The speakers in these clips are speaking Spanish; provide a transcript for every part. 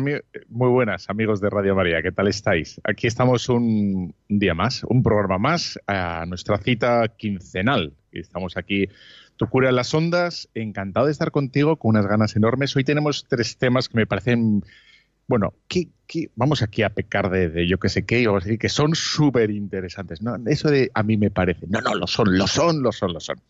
Muy buenas amigos de Radio María, ¿qué tal estáis? Aquí estamos un día más, un programa más, a nuestra cita quincenal. Estamos aquí, Tu cura en las ondas, encantado de estar contigo, con unas ganas enormes. Hoy tenemos tres temas que me parecen bueno, ¿qué, vamos aquí a pecar de, yo que sé qué, o decir que son súper interesantes. No, eso de a mí me parece. No, no, lo son, lo son, lo son, lo son.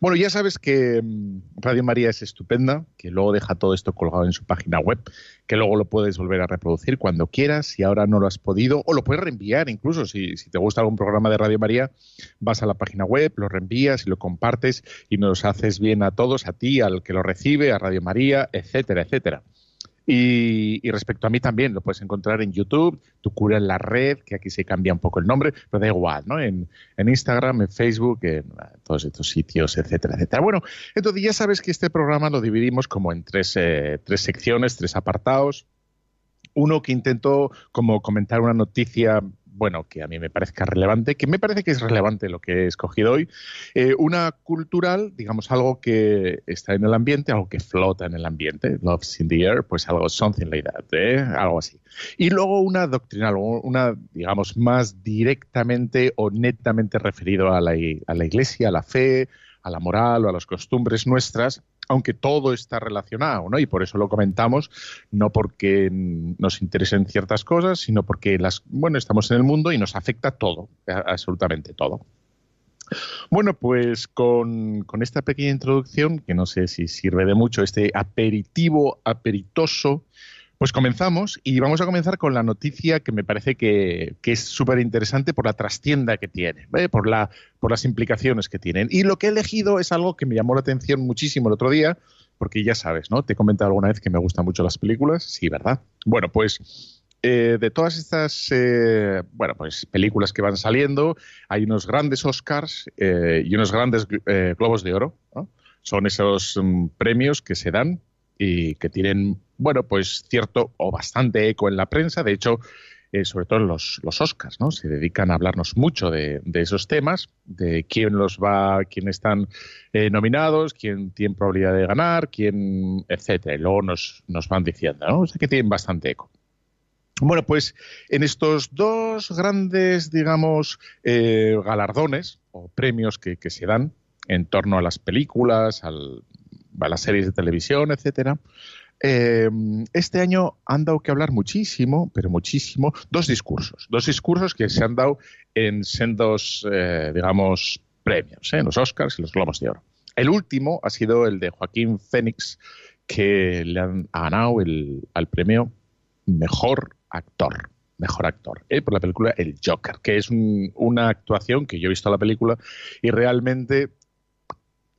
Bueno, ya sabes que mm, Radio María es estupenda, que luego deja todo esto colgado en su página web, que luego lo puedes volver a reproducir cuando quieras, si ahora no lo has podido, o lo puedes reenviar incluso, si, si te gusta algún programa de Radio María, vas a la página web, lo reenvías y lo compartes y nos haces bien a todos, a ti, al que lo recibe, a Radio María, etcétera, etcétera. Y, respecto a mí también, lo puedes encontrar en YouTube, Tu Cura en la Red, que aquí se cambia un poco el nombre, pero da igual, ¿no? En, Instagram, en Facebook, en todos estos sitios, etcétera, etcétera. Bueno, entonces ya sabes que este programa lo dividimos como en tres, eh, tres secciones, tres apartados. Uno que intento como comentar una noticia bueno, que a mí me parezca relevante, que me parece que es relevante lo que he escogido hoy, eh, una cultural, digamos, algo que está en el ambiente, algo que flota en el ambiente, love's in the air, pues algo, something like that, ¿eh? algo así. Y luego una doctrinal, una, digamos, más directamente o netamente referido a la, a la iglesia, a la fe, a la moral o a las costumbres nuestras, aunque todo está relacionado, ¿no? Y por eso lo comentamos, no porque nos interesen ciertas cosas, sino porque las, bueno, estamos en el mundo y nos afecta todo, absolutamente todo. Bueno, pues con, con, esta pequeña introducción, que no sé si sirve de mucho, este aperitivo aperitoso pues comenzamos y vamos a comenzar con la noticia que me parece que, es súper interesante por la trastienda que tiene, por, la, por las implicaciones que tienen. Y lo que he elegido es algo que me llamó la atención muchísimo el otro día, porque ya sabes, ¿no? Te he comentado alguna vez que me gustan mucho las películas, sí, ¿verdad? Bueno, pues eh, de todas estas eh, bueno, pues películas que van saliendo, hay unos grandes Oscars eh, y unos grandes Globos de Oro. Son esos mm, premios que se dan y que tienen, bueno, pues cierto o bastante eco en la prensa. De hecho, eh, sobre todo los, los Oscars, ¿no? Se dedican a hablarnos mucho de, esos temas, de quién los va, quién están eh, nominados, quién tiene probabilidad de ganar, quién, etcétera. Y luego nos, nos van diciendo, ¿no? O sea que tienen bastante eco. Bueno, pues en estos dos grandes, digamos, eh, galardones o premios que, que se dan en torno a las películas, a las series de televisión, etcétera. Eh, este año han dado que hablar muchísimo, pero muchísimo, dos discursos, dos discursos que se han dado en sendos, eh, digamos, premios, ¿eh? los Oscars y los Globos de Oro. El último ha sido el de Joaquín Phoenix, que le han ganado el, al premio Mejor Actor. Mejor actor, por la película El Joker, que es una actuación que yo he visto la película y realmente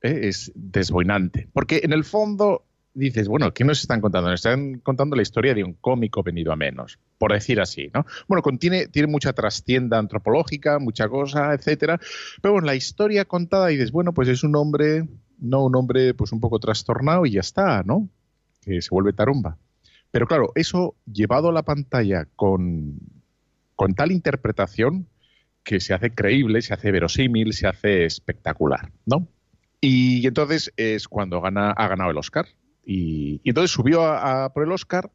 ¿eh? es desboinante. Porque en el fondo dices, bueno, ¿qué nos están contando? Nos están contando la historia de un cómico venido a menos, por decir así, ¿no? Bueno, contiene, tiene mucha trastienda antropológica, mucha cosa, etcétera, pero bueno, la historia contada dices, bueno, pues es un hombre, no un hombre pues un poco trastornado y ya está, ¿no? Que se vuelve tarumba. Pero claro, eso llevado a la pantalla con, con tal interpretación que se hace creíble, se hace verosímil, se hace espectacular, ¿no? Y entonces es cuando gana, ha ganado el Oscar. Y, entonces subió a, por el Oscar.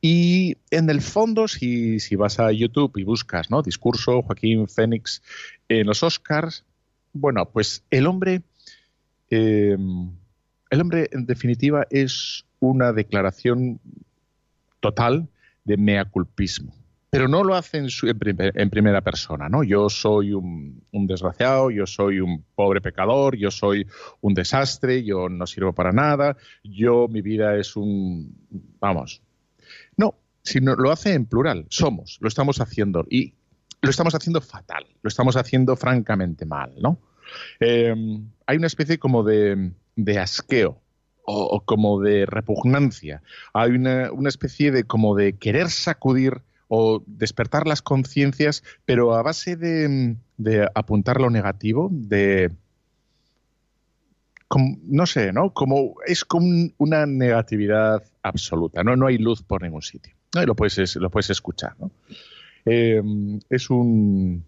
Y en el fondo, si, vas a YouTube y buscas, ¿no? Discurso Joaquín Fénix en los Oscars, bueno, pues el hombre, em, el hombre en definitiva es una declaración total de mea culpismo pero no lo hace en, primera persona, ¿no? Yo soy un, desgraciado, yo soy un pobre pecador, yo soy un desastre, yo no sirvo para nada, yo, mi vida es un... vamos. No, sino lo hace en plural. Somos, lo estamos haciendo. Y lo estamos haciendo fatal, lo estamos haciendo francamente mal, ¿no? Eh, hay una especie como de, asqueo o, como de repugnancia. Hay una, especie de como de querer sacudir o despertar las conciencias, pero a base de, apuntar lo negativo, de no sé, ¿no? Como es como una negatividad absoluta, ¿no? No hay luz por ningún sitio. ¿no? Y lo puedes, lo puedes escuchar, ¿no? Em, es un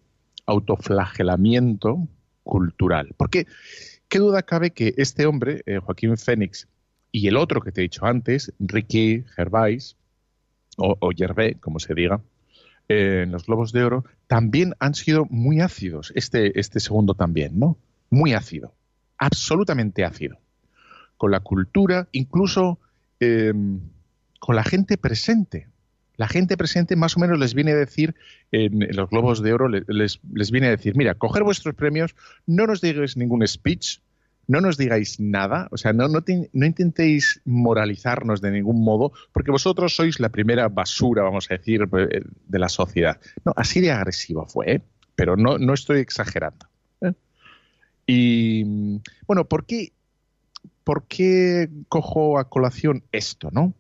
autoflagelamiento cultural. Porque, ¿qué duda cabe que este hombre, eh, Joaquín Fénix, y el otro que te he dicho antes, Ricky Gervais, o, o como se diga, en los Globos de Oro, también han sido muy ácidos. Este, este segundo también, ¿no? Muy ácido. Absolutamente ácido. Con la cultura, incluso em, con la gente presente la gente presente más o menos les viene a decir, en, los globos de oro, les, viene a decir, mira, coger vuestros premios, no nos digáis ningún speech, no nos digáis nada, o sea, no, no, intentéis moralizarnos de ningún modo, porque vosotros sois la primera basura, vamos a decir, eh, de la sociedad. No, así de agresivo fue, ¿eh? pero no, no estoy exagerando. ¿eh? Y bueno, ¿por qué, ¿por qué cojo a colación esto, no?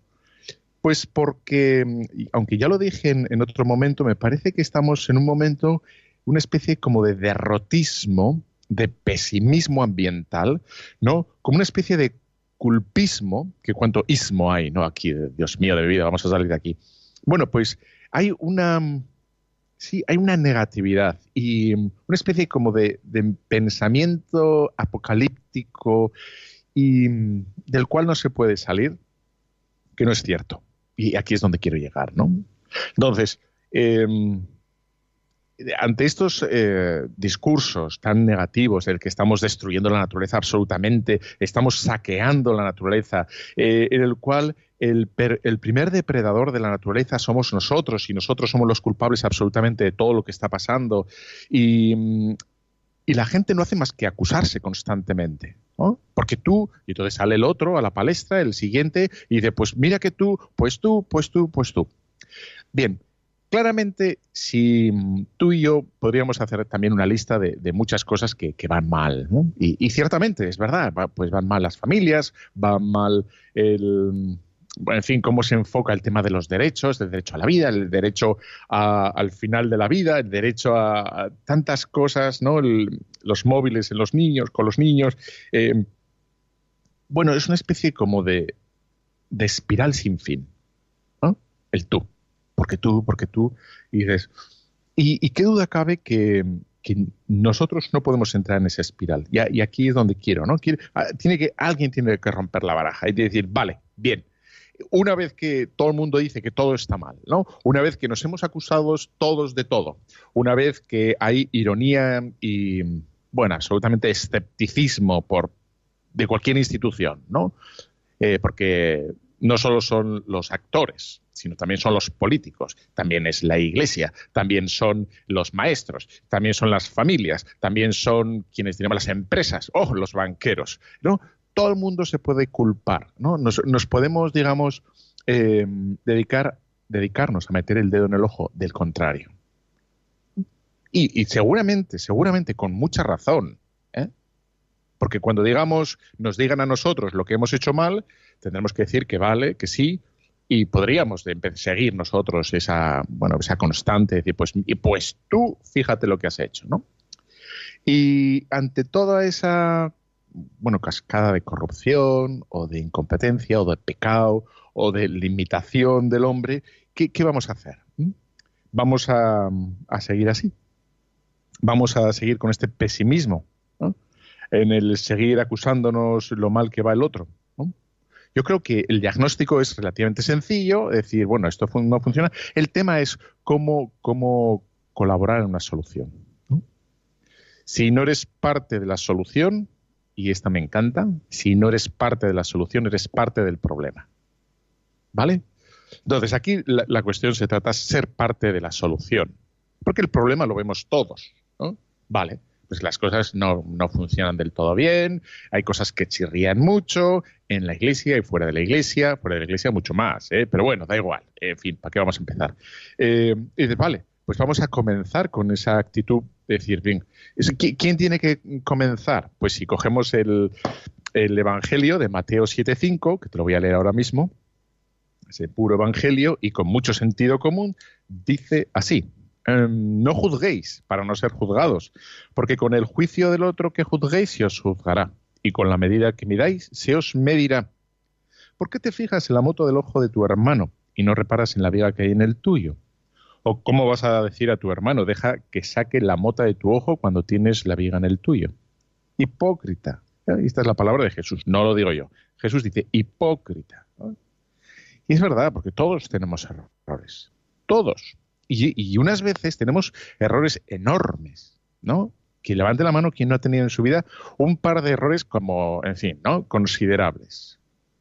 Pues porque, aunque ya lo dije en, otro momento, me parece que estamos en un momento, una especie como de derrotismo, de pesimismo ambiental, ¿no? Como una especie de culpismo, que cuánto ismo hay, ¿no? Aquí, Dios mío de vida, vamos a salir de aquí. Bueno, pues hay una, sí, hay una negatividad y una especie como de, de pensamiento apocalíptico y mm, del cual no se puede salir, que no es cierto. Y aquí es donde quiero llegar, ¿no? Entonces, em, ante estos eh, discursos tan negativos, el que estamos destruyendo la naturaleza absolutamente, estamos saqueando la naturaleza, eh, en el cual el, primer depredador de la naturaleza somos nosotros y nosotros somos los culpables absolutamente de todo lo que está pasando. Y y la gente no hace más que acusarse constantemente. ¿no? Porque tú, y entonces sale el otro a la palestra, el siguiente, y dice, pues mira que tú, pues tú, pues tú, pues tú. Bien, claramente, si tú y yo podríamos hacer también una lista de, muchas cosas que, van mal, ¿no? y, ciertamente, es verdad, pues van mal las familias, van mal el, en fin, cómo se enfoca el tema de los derechos, el derecho a la vida, el derecho al final de la vida, el derecho a, tantas cosas, ¿no? los móviles en los niños, con los niños. Eh, bueno, es una especie como de, espiral sin fin, ¿no? El tú, porque tú, porque tú, y dices, y, qué duda cabe que, nosotros no podemos entrar en esa espiral. Y, aquí es donde quiero, ¿no? Ah, tiene que, alguien tiene que romper la baraja y decir, vale, bien, una vez que todo el mundo dice que todo está mal, ¿no? Una vez que nos hemos acusado todos de todo, una vez que hay ironía y, bueno, absolutamente escepticismo por, de cualquier institución, ¿no? Eh, porque no solo son los actores, sino también son los políticos, también es la iglesia, también son los maestros, también son las familias, también son quienes tenemos las empresas, o los banqueros, ¿no? todo el mundo se puede culpar, ¿no? Nos, podemos, digamos, eh, dedicar, dedicarnos a meter el dedo en el ojo del contrario. Y, seguramente, seguramente con mucha razón, ¿eh? porque cuando digamos, nos digan a nosotros lo que hemos hecho mal, tendremos que decir que vale, que sí, y podríamos seguir nosotros esa, bueno, esa constante, decir, pues, y pues tú fíjate lo que has hecho, ¿no? Y ante toda esa bueno, cascada de corrupción o de incompetencia o de pecado o de limitación del hombre, ¿qué, vamos a hacer? ¿Mm? ¿Vamos a, seguir así? ¿Vamos a seguir con este pesimismo? En el seguir acusándonos lo mal que va el otro. Yo creo que el diagnóstico es relativamente sencillo, decir, bueno, esto no funciona. El tema es cómo, cómo colaborar en una solución. Si no eres parte de la solución, y esta me encanta, si no eres parte de la solución, eres parte del problema. ¿Vale? Entonces, aquí la, cuestión se trata de ser parte de la solución, porque el problema lo vemos todos, ¿no? Vale, pues las cosas no, no, funcionan del todo bien, hay cosas que chirrían mucho en la iglesia y fuera de la iglesia, fuera de la iglesia mucho más, ¿eh? pero bueno, da igual, en fin, ¿para qué vamos a empezar? Eh, y dices, vale, pues vamos a comenzar con esa actitud de decir, bien, ¿quién tiene que comenzar? Pues si cogemos el, el Evangelio de Mateo 7.5, que te lo voy a leer ahora mismo, ese puro Evangelio y con mucho sentido común, dice así, em, no juzguéis para no ser juzgados, porque con el juicio del otro que juzguéis se os juzgará, y con la medida que miráis se os medirá. ¿Por qué te fijas en la moto del ojo de tu hermano y no reparas en la viga que hay en el tuyo? ¿O cómo vas a decir a tu hermano, deja que saque la mota de tu ojo cuando tienes la viga en el tuyo? Hipócrita. Esta es la palabra de Jesús, no lo digo yo. Jesús dice, hipócrita. Y es verdad, porque todos tenemos errores. Todos. Y, unas veces tenemos errores enormes, ¿no? Que levante la mano quien no ha tenido en su vida un par de errores como, en fin, ¿no? Considerables.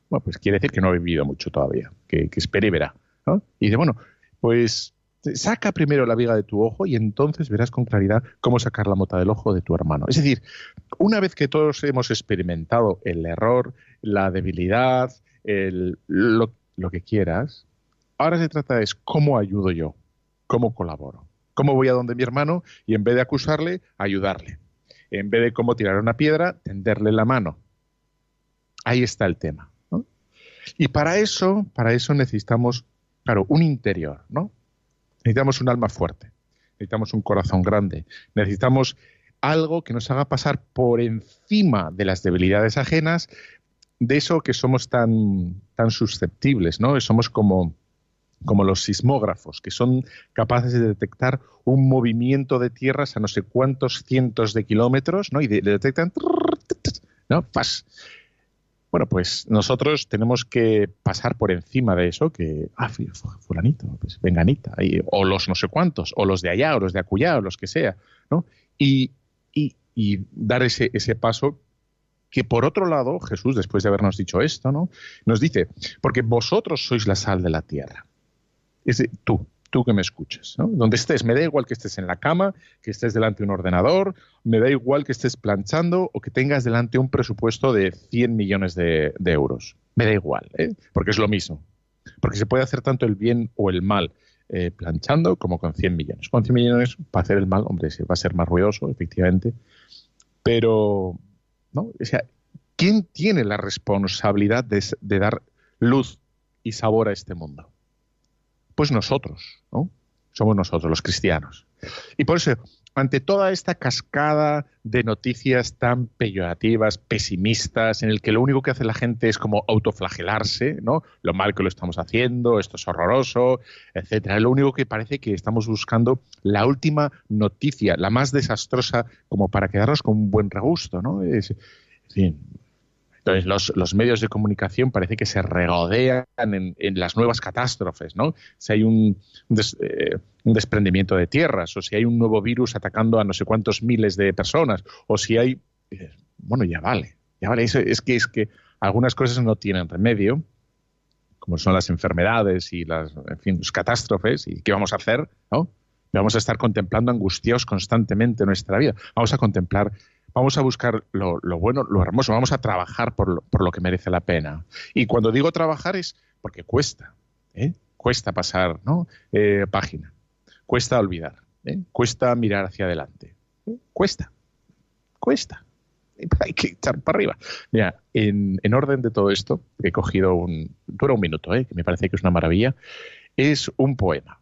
Bueno, pues quiere decir que no ha vivido mucho todavía, que, que espere y verá. ¿no? Y dice, bueno, pues saca primero la viga de tu ojo y entonces verás con claridad cómo sacar la mota del ojo de tu hermano. Es decir, una vez que todos hemos experimentado el error, la debilidad, lo, que quieras, ahora se trata de cómo ayudo yo, cómo colaboro, cómo voy a donde mi hermano y en vez de acusarle, ayudarle. En vez de cómo tirar una piedra, tenderle la mano. Ahí está el tema. Y para eso, para eso necesitamos, claro, un interior, ¿no? Necesitamos un alma fuerte, necesitamos un corazón grande, necesitamos algo que nos haga pasar por encima de las debilidades ajenas, de eso que somos tan, tan susceptibles, ¿no? Somos como, como los sismógrafos, que son capaces de detectar un movimiento de tierras a no sé cuántos cientos de kilómetros, ¿no? Y detectan, ¿no? Bueno, pues nosotros tenemos que pasar por encima de eso, que, ah, fulanito, pues venganita, o los no sé cuántos, o los de allá, o los de acullá, o los que sea, ¿no? Y, dar ese, ese paso que por otro lado, Jesús, después de habernos dicho esto, ¿no? Nos dice, porque vosotros sois la sal de la tierra. Es de, tú, tú que me escuchas, ¿no? Donde estés, me da igual que estés en la cama, que estés delante de un ordenador, me da igual que estés planchando o que tengas delante un presupuesto de 100 millones de, euros. Me da igual, ¿eh? porque es lo mismo. Porque se puede hacer tanto el bien o el mal eh, planchando como con 100 millones. Con 100 millones, para hacer el mal, hombre, va a ser más ruidoso, efectivamente. Pero, ¿no? O sea, ¿quién tiene la responsabilidad de dar luz y sabor a este mundo? Pues nosotros, ¿no? Somos nosotros, los cristianos. Y por eso, ante toda esta cascada de noticias tan peyorativas, pesimistas, en el que lo único que hace la gente es como autoflagelarse, ¿no? Lo mal que lo estamos haciendo, esto es horroroso, etcétera. Lo único que parece que estamos buscando la última noticia, la más desastrosa, como para quedarnos con un buen regusto, ¿no? En fin, entonces, los, medios de comunicación parece que se regodean en, las nuevas catástrofes, ¿no? Si hay un, eh, un, desprendimiento de tierras, o si hay un nuevo virus atacando a no sé cuántos miles de personas, o si hay... Bueno, ya vale, ya vale. es que, es que algunas cosas no tienen remedio, como son las enfermedades y las, en fin, las catástrofes, y qué vamos a hacer, ¿no? Vamos a estar contemplando angustiados constantemente nuestra vida. Vamos a contemplar vamos a buscar lo, bueno, lo hermoso, vamos a trabajar por lo, que merece la pena. Y cuando digo trabajar es porque cuesta, ¿eh? cuesta pasar ¿no? Eh, página, cuesta olvidar, ¿eh? cuesta mirar hacia adelante, cuesta, cuesta. Hay que echar para arriba. Mira, en, en, orden de todo esto, he cogido un. Dura un minuto, que me parece que es una maravilla. Es un poema.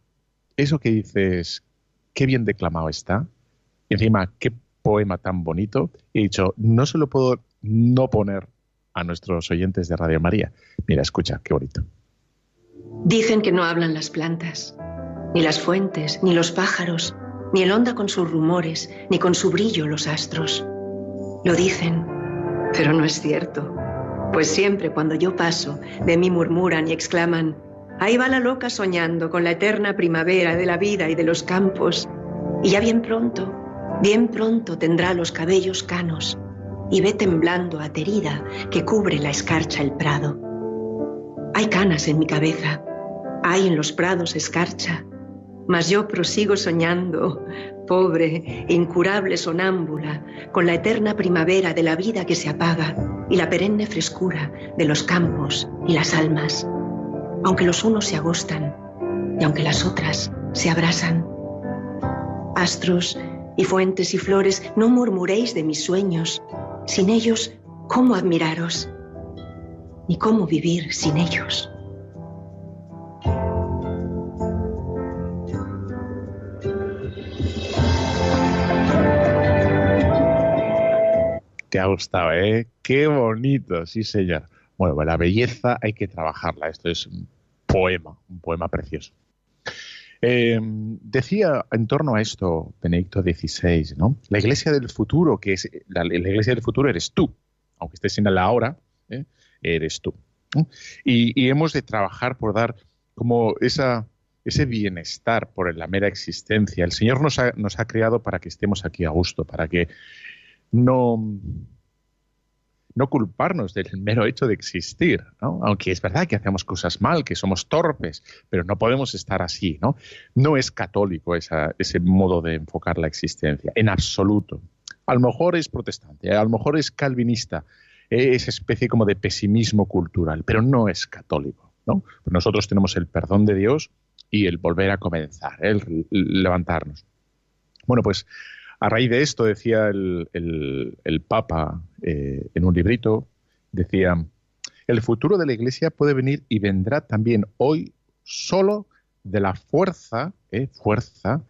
Eso que dices, qué bien declamado está, y encima, qué poema tan bonito y he dicho, no se lo puedo no poner a nuestros oyentes de Radio María. Mira, escucha, qué bonito. Dicen que no hablan las plantas, ni las fuentes, ni los pájaros, ni el onda con sus rumores, ni con su brillo los astros. Lo dicen, pero no es cierto. Pues siempre cuando yo paso, de mí murmuran y exclaman, ahí va la loca soñando con la eterna primavera de la vida y de los campos. Y ya bien pronto, Bien pronto tendrá los cabellos canos y ve temblando aterida que cubre la escarcha el prado. Hay canas en mi cabeza, hay en los prados escarcha, Mas yo prosigo soñando, pobre incurable sonámbula, con la eterna primavera de la vida que se apaga y la perenne frescura de los campos y las almas, aunque los unos se agostan y aunque las otras se abrasan. Astros y fuentes y flores, no murmuréis de mis sueños. Sin ellos, ¿cómo admiraros? Ni cómo vivir sin ellos. Te ha gustado, ¿eh? Qué bonito, sí, señor. Bueno, la belleza hay que trabajarla. Esto es un poema, un poema precioso. Eh, decía en torno a esto Benedicto XVI, ¿no? La iglesia del futuro, que es la, iglesia del futuro eres tú, aunque estés en la hora, ¿eh? eres tú. Y, hemos de trabajar por dar como ese bienestar por la mera existencia. El Señor nos ha creado para que estemos aquí a gusto, para que no, no culparnos del mero hecho de existir, ¿no? aunque es verdad que hacemos cosas mal, que somos torpes, pero no podemos estar así. No, no es católico ese modo de enfocar la existencia, en absoluto. A lo mejor es protestante, a lo mejor es calvinista, es especie como de pesimismo cultural, pero no es católico. ¿no? Nosotros tenemos el perdón de Dios y el volver a comenzar, el levantarnos. Bueno, pues a raíz de esto, decía el, Papa eh, en un librito, decía, el futuro de la Iglesia puede venir y vendrá también hoy solo de la fuerza, eh, fuerza,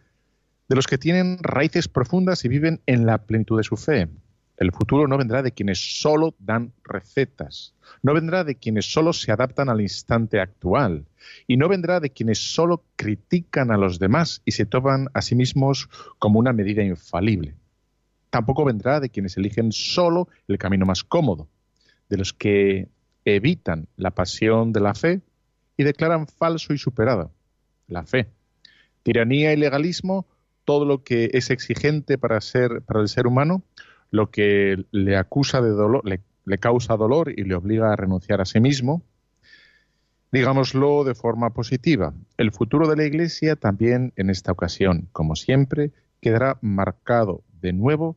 de los que tienen raíces profundas y viven en la plenitud de su fe. El futuro no vendrá de quienes solo dan recetas, no vendrá de quienes solo se adaptan al instante actual, y no vendrá de quienes solo critican a los demás y se toman a sí mismos como una medida infalible. Tampoco vendrá de quienes eligen solo el camino más cómodo, de los que evitan la pasión de la fe y declaran falso y superado la fe. Tiranía y legalismo, todo lo que es exigente para, ser, para el ser humano, lo que le acusa de dolor, le causa dolor y le obliga a renunciar a sí mismo, Digámoslo de forma positiva, el futuro de la Iglesia también en esta ocasión, como siempre, quedará marcado de nuevo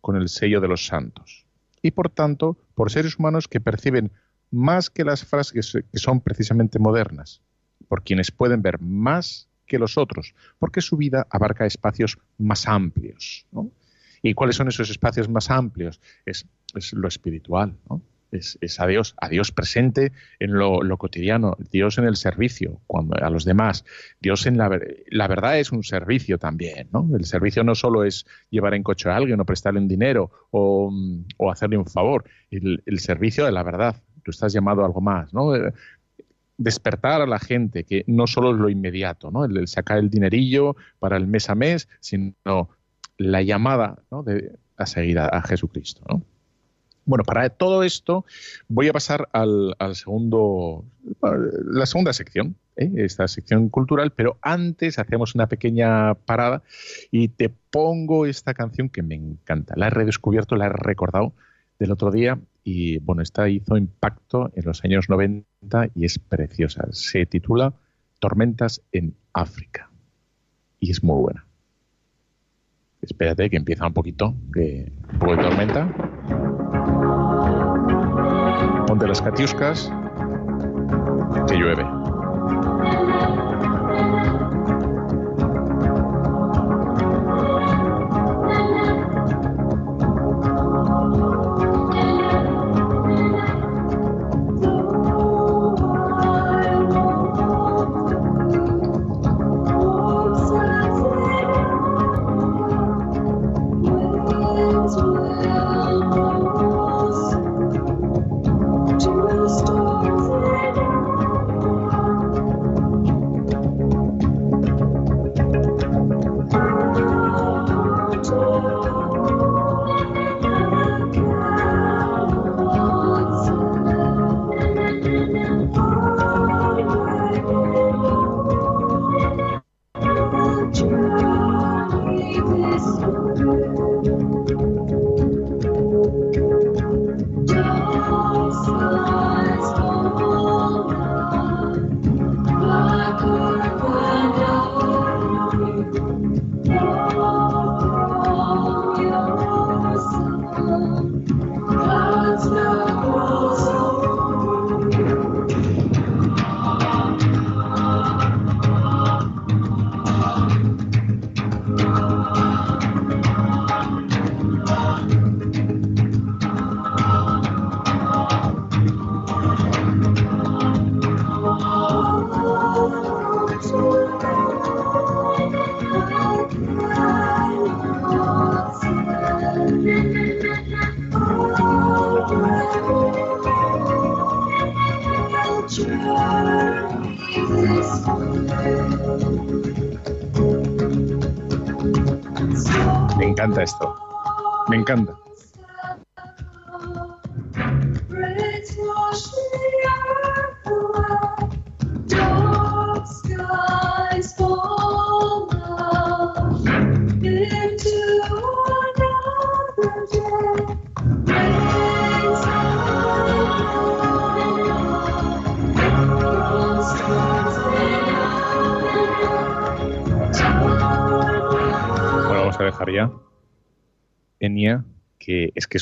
con el sello de los santos. Y por tanto, por seres humanos que perciben más que las frases que son precisamente modernas, por quienes pueden ver más que los otros, porque su vida abarca espacios más amplios. ¿Y cuáles son esos espacios más amplios? Es, es lo espiritual, ¿no? es, a Dios, a Dios presente en lo, cotidiano, Dios en el servicio, cuando a los demás, Dios en la, la verdad es un servicio también, ¿no? El servicio no solo es llevar en coche a alguien o prestarle un dinero o, hacerle un favor, el, servicio de la verdad, tú estás llamado a algo más, ¿no? Eh, despertar a la gente, que no solo es lo inmediato, ¿no? El, sacar el dinerillo para el mes a mes, sino la llamada de, a seguir a, Jesucristo, ¿no? Bueno, para todo esto voy a pasar al, segundo, la segunda sección, ¿eh? esta sección cultural, pero antes hacemos una pequeña parada y te pongo esta canción que me encanta. La he redescubierto, la he recordado del otro día y bueno, esta hizo impacto en los años 90 y es preciosa. Se titula Tormentas en África y es muy buena. Espérate que empieza un poquito, que un poco de tormenta de las catiuscas, que llueve.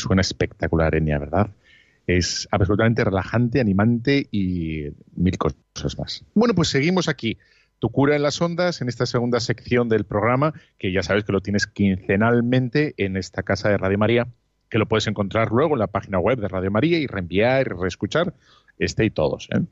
Suena espectacular Enya, ¿verdad? Es absolutamente relajante, animante y mil cosas más. Bueno, pues seguimos aquí. Tu cura en las ondas, en esta segunda sección del programa, que ya sabes que lo tienes quincenalmente en esta casa de Radio María, que lo puedes encontrar luego en la página web de Radio María y reenviar y reescuchar este y todos. ¿eh?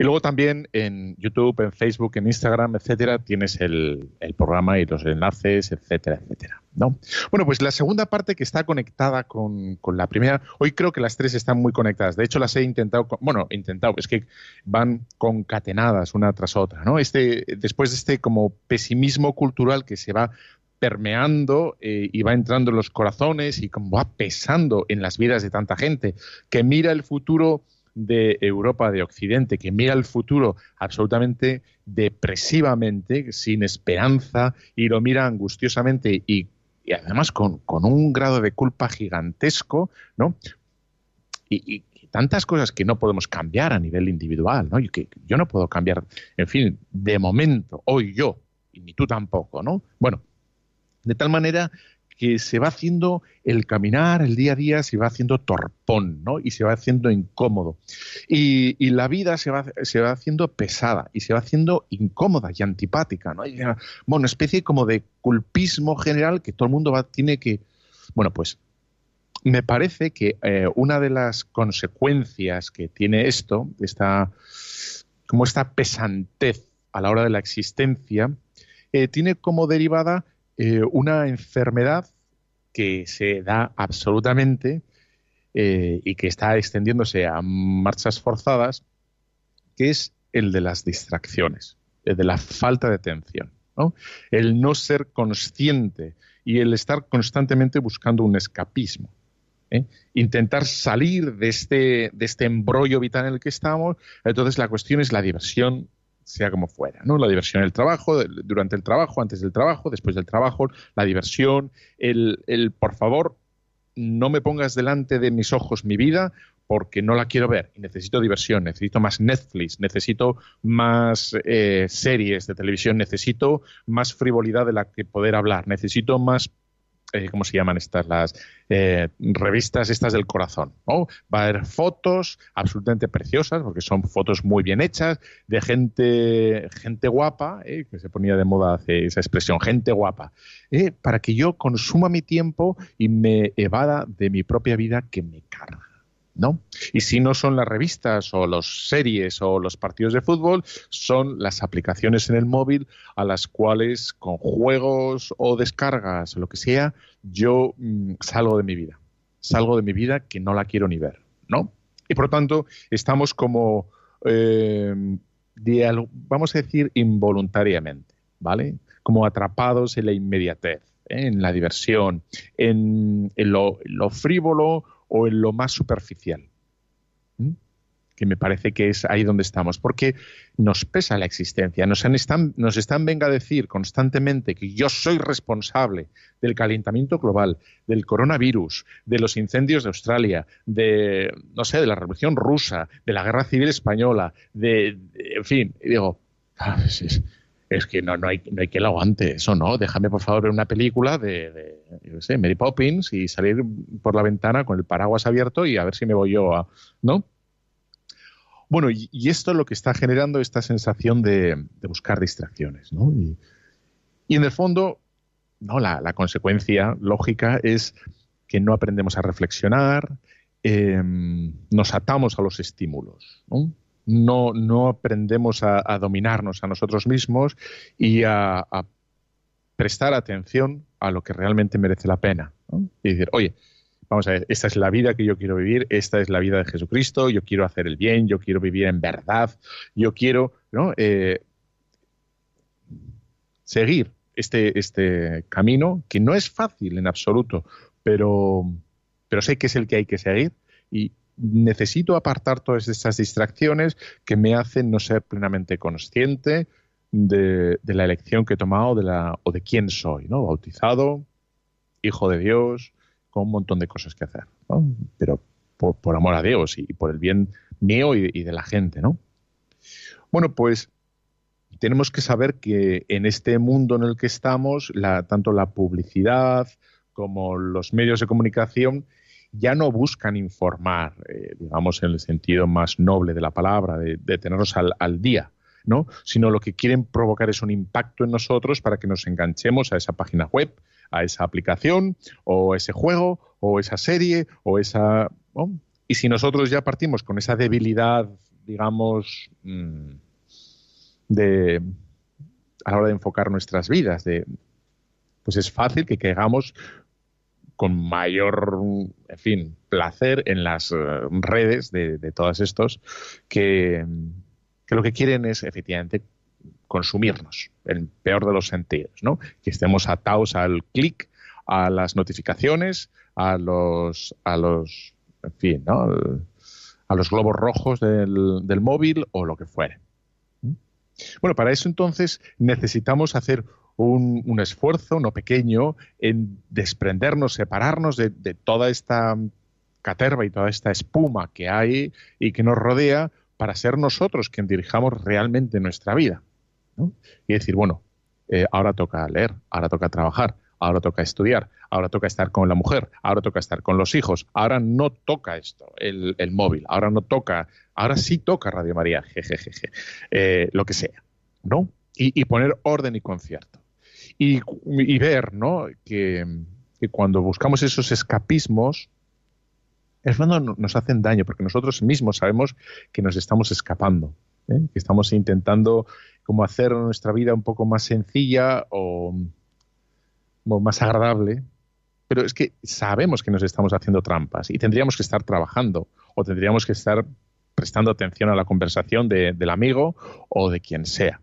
Y luego también en YouTube, en Facebook, en Instagram, etcétera, tienes el, programa y los enlaces, etcétera, etcétera. ¿no? Bueno, pues la segunda parte que está conectada con, la primera, hoy creo que las tres están muy conectadas. De hecho, las he intentado, bueno, intentado, es que van concatenadas una tras otra, ¿no? Este, después de este como pesimismo cultural que se va permeando eh, y va entrando en los corazones y como va pesando en las vidas de tanta gente que mira el futuro de Europa de Occidente, que mira el futuro absolutamente depresivamente, sin esperanza, y lo mira angustiosamente y, además con, un grado de culpa gigantesco, ¿no? Y, tantas cosas que no podemos cambiar a nivel individual, ¿no? Y que yo no puedo cambiar, en fin, de momento, hoy yo, y ni tú tampoco, ¿no? Bueno, de tal manera que se va haciendo el caminar, el día a día, se va haciendo torpón, ¿no? Y se va haciendo incómodo. Y, la vida se va, se va haciendo pesada y se va haciendo incómoda y antipática, ¿no? bueno, una especie como de culpismo general que todo el mundo va, tiene que... Bueno, pues me parece que eh, una de las consecuencias que tiene esto, esta, como esta pesantez a la hora de la existencia, eh, tiene como derivada eh, una enfermedad que se da absolutamente eh, y que está extendiéndose a marchas forzadas, que es el de las distracciones, el de la falta de atención, el no ser consciente y el estar constantemente buscando un escapismo. ¿eh? Intentar salir de este, de este embrollo vital en el que estamos. Entonces la cuestión es la diversión sea como fuera, ¿no? La diversión, el trabajo, durante el trabajo, antes del trabajo, después del trabajo, la diversión, el, el por favor, no me pongas delante de mis ojos mi vida porque no la quiero ver y necesito diversión, necesito más Netflix, necesito más eh, series de televisión, necesito más frivolidad de la que poder hablar, necesito más eh, ¿cómo se llaman estas? Las eh, revistas estas del corazón. Va a haber fotos absolutamente preciosas, porque son fotos muy bien hechas, de gente, gente guapa, eh, que se ponía de moda hace esa expresión, gente guapa, para que yo consuma mi tiempo y me evada de mi propia vida que me carga. ¿No? Y si no son las revistas o las series o los partidos de fútbol, son las aplicaciones en el móvil a las cuales con juegos o descargas o lo que sea, yo mm, salgo de mi vida. Salgo de mi vida que no la quiero ni ver, ¿no? Y por lo tanto, estamos como, eh, vamos a decir, involuntariamente, ¿vale? Como atrapados en la inmediatez, ¿eh? en la diversión, en, lo, lo frívolo o en lo más superficial. Que me parece que es ahí donde estamos, porque nos pesa la existencia, nos están, nos están venga a decir constantemente que yo soy responsable del calentamiento global, del coronavirus, de los incendios de Australia, de, no sé, de la revolución rusa, de la guerra civil española, de, en fin, digo, ah, es que no, no, hay, no hay que lo aguante eso, ¿no? Déjame, por favor, ver una película de, yo sé, Mary Poppins y salir por la ventana con el paraguas abierto y a ver si me voy yo a... ¿No? Bueno, y, esto es lo que está generando esta sensación de, buscar distracciones, ¿no? Y, en el fondo, no, la, consecuencia lógica es que no aprendemos a reflexionar, em, nos atamos a los estímulos, ¿no? No, no aprendemos a, dominarnos a nosotros mismos y a, prestar atención a lo que realmente merece la pena. Y decir, oye, vamos a ver, esta es la vida que yo quiero vivir, esta es la vida de Jesucristo, yo quiero hacer el bien, yo quiero vivir en verdad, yo quiero. Eh, seguir este, este camino, que no es fácil en absoluto, pero, pero sé que es el que hay que seguir y necesito apartar todas estas distracciones que me hacen no ser plenamente consciente de, la elección que he tomado de la, o de quién soy, ¿no? Bautizado, hijo de Dios, con un montón de cosas que hacer, Pero por, amor a Dios y, por el bien mío y, de la gente, ¿no? Bueno, pues tenemos que saber que en este mundo en el que estamos, tanto la publicidad como los medios de comunicación ya no buscan informar, eh, digamos, en el sentido más noble de la palabra, de, tenernos al, día, ¿no? Sino lo que quieren provocar es un impacto en nosotros para que nos enganchemos a esa página web, a esa aplicación, o ese juego, o esa serie, o esa. Y si nosotros ya partimos con esa debilidad, digamos, mm, de a la hora de enfocar nuestras vidas, de pues es fácil que caigamos con mayor, en fin, placer en las eh, redes de, de todos estos que, lo que quieren es efectivamente consumirnos, el peor de los sentidos, ¿no? Que estemos atados al clic, a las notificaciones, a los, a los, en fin, ¿no? A los globos rojos del, del móvil o lo que fuere. Bueno, para eso entonces necesitamos hacer un, esfuerzo, no pequeño, en desprendernos, separarnos de, de, toda esta caterva y toda esta espuma que hay y que nos rodea para ser nosotros quien dirijamos realmente nuestra vida. Y decir, bueno, eh, ahora toca leer, ahora toca trabajar, ahora toca estudiar, ahora toca estar con la mujer, ahora toca estar con los hijos, ahora no toca esto, el, móvil, ahora no toca, ahora sí toca Radio María, jejejeje, eh, lo que sea, ¿no? Y, poner orden y concierto. Y, ver, ¿no? Que, cuando buscamos esos escapismos, el fondo nos hacen daño, porque nosotros mismos sabemos que nos estamos escapando, ¿eh? que estamos intentando como hacer nuestra vida un poco más sencilla o, más agradable, pero es que sabemos que nos estamos haciendo trampas y tendríamos que estar trabajando o tendríamos que estar prestando atención a la conversación del amigo o de quien sea.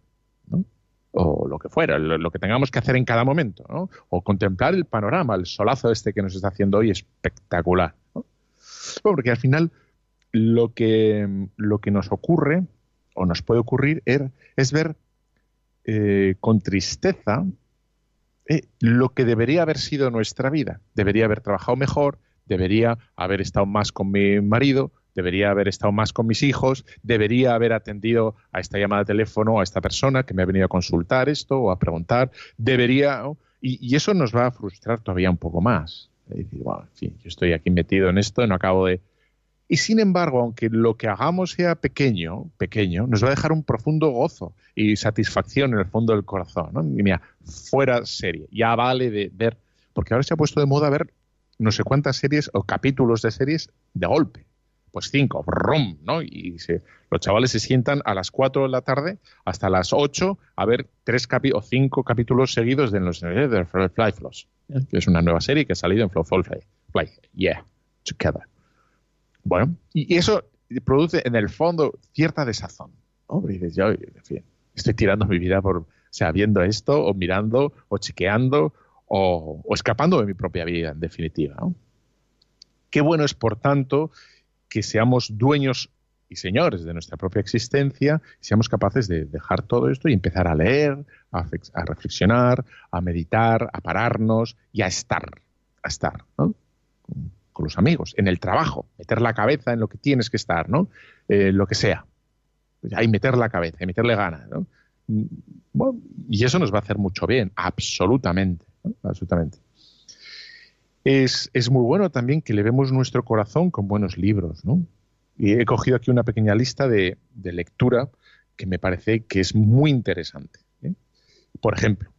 O lo que fuera, lo, que tengamos que hacer en cada momento, ¿no? o contemplar el panorama, el solazo este que nos está haciendo hoy espectacular porque al final lo que, lo que nos ocurre o nos puede ocurrir er, es, ver eh, con tristeza eh, lo que debería haber sido nuestra vida. Debería haber trabajado mejor, debería haber estado más con mi marido, debería haber estado más con mis hijos, debería haber atendido a esta llamada de teléfono a esta persona que me ha venido a consultar esto o a preguntar, debería... y eso nos va a frustrar todavía un poco más. Y bueno, yo estoy aquí metido en esto, no acabo de... Y sin embargo, aunque lo que hagamos sea pequeño, pequeño, nos va a dejar un profundo gozo y satisfacción en el fondo del corazón. ¿no? Y mira, fuera serie, ya vale de ver, porque ahora se ha puesto de moda ver no sé cuántas series o capítulos de series de golpe. Pues cinco, rum, ¿no? Y los chavales se sientan a las cuatro de la tarde hasta las ocho a ver tres capi o cinco capítulos seguidos de los de Fly Floss que es una nueva serie que ha salido en Flow Fly. Fly. Yeah, together. Bueno, y eso produce en el fondo cierta desazón. Hombre, yo, fin, estoy tirando mi vida por, o sea, viendo esto, o mirando, o chequeando, o, escapando de mi propia vida, en definitiva. Qué bueno es, por tanto, que seamos dueños y señores de nuestra propia existencia, seamos capaces de dejar todo esto y empezar a leer, a, reflexionar, a meditar, a pararnos y a estar, a estar, ¿no? Con, los amigos, en el trabajo, meter la cabeza en lo que tienes que estar, ¿no? Eh, lo que sea. Pues meter la cabeza, meterle ganas, ¿no? y eso nos va a hacer mucho bien, absolutamente, absolutamente. Es, muy bueno también que le vemos nuestro corazón con buenos libros, ¿no? Y he cogido aquí una pequeña lista de, lectura que me parece que es muy interesante. ¿eh? Por ejemplo,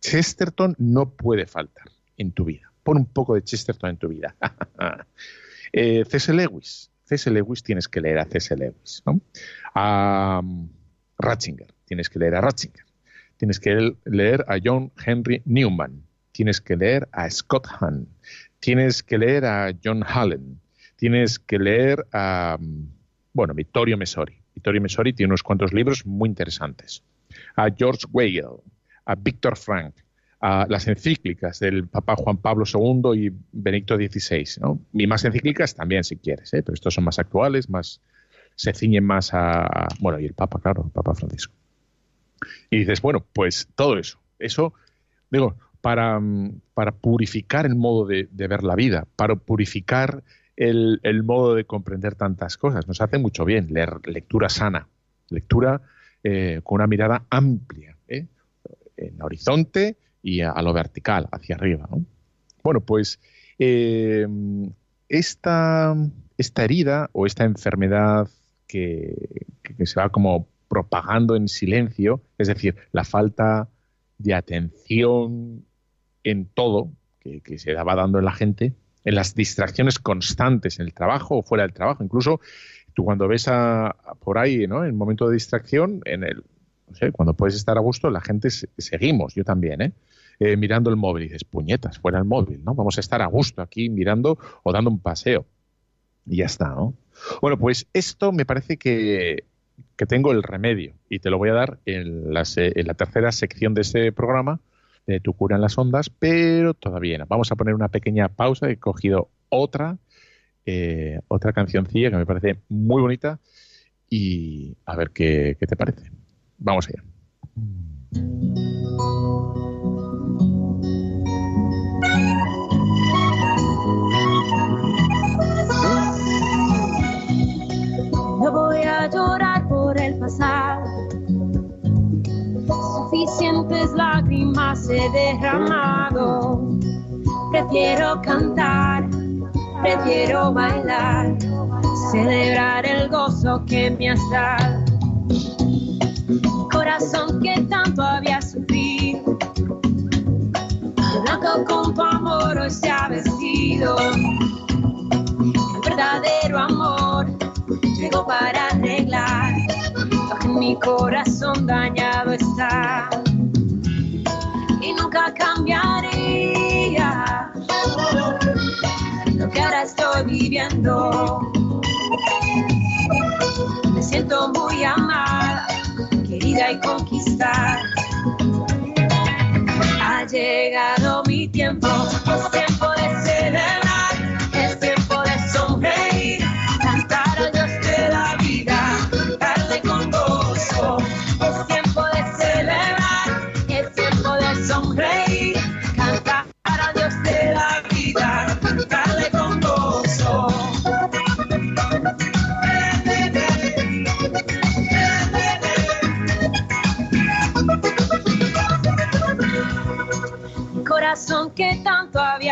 Chesterton no puede faltar en tu vida. Pon un poco de Chesterton en tu vida. eh, C.S. Lewis. C.S. Lewis tienes que leer a C.S. Lewis. A um, Ratzinger. Tienes que leer a Ratzinger. Tienes que leer a John Henry Newman. Tienes que leer a Scott Hahn, tienes que leer a John Hallen, tienes que leer a, bueno, Vittorio Messori. Vittorio Messori tiene unos cuantos libros muy interesantes. A George Weigel, a Víctor Frank, a las encíclicas del Papa Juan Pablo II y Benedicto XVI. ¿no? Y más encíclicas también, si quieres, ¿eh? pero estos son más actuales, más se ciñen más a... Bueno, y el Papa, claro, el Papa Francisco. Y dices, bueno, pues todo eso, eso, digo, para, para purificar el modo de, ver la vida, para purificar el, modo de comprender tantas cosas. Nos hace mucho bien leer lectura sana, lectura eh, con una mirada amplia, ¿eh? en horizonte y a, lo vertical, hacia arriba. Bueno, pues eh, esta, esta herida o esta enfermedad que, se va como propagando en silencio, es decir, la falta de atención en todo que, se va dando en la gente, en las distracciones constantes en el trabajo o fuera del trabajo. Incluso tú cuando ves a, por ahí, ¿no? En el momento de distracción, en el, no sé, cuando puedes estar a gusto, la gente seguimos, yo también, ¿eh? ¿eh? mirando el móvil y dices, puñetas, fuera el móvil, ¿no? Vamos a estar a gusto aquí mirando o dando un paseo. Y ya está, ¿no? Bueno, pues esto me parece que, tengo el remedio y te lo voy a dar en la, en la tercera sección de este programa de Tu cura en las ondas, pero todavía no. Vamos a poner una pequeña pausa. He cogido otra, eh, otra cancioncilla que me parece muy bonita y a ver qué, qué te parece. Vamos allá. Lágrimas he derramado. Prefiero cantar, prefiero bailar, celebrar el gozo que me has dado. Corazón que tanto había sufrido, blanco con tu amor hoy se ha vestido. El verdadero amor llegó para arreglar lo que mi corazón dañado está. Cambiaría lo que ahora estoy viviendo. Me siento muy amada, querida y conquistada. Ha llegado mi tiempo, es tiempo de celebrar,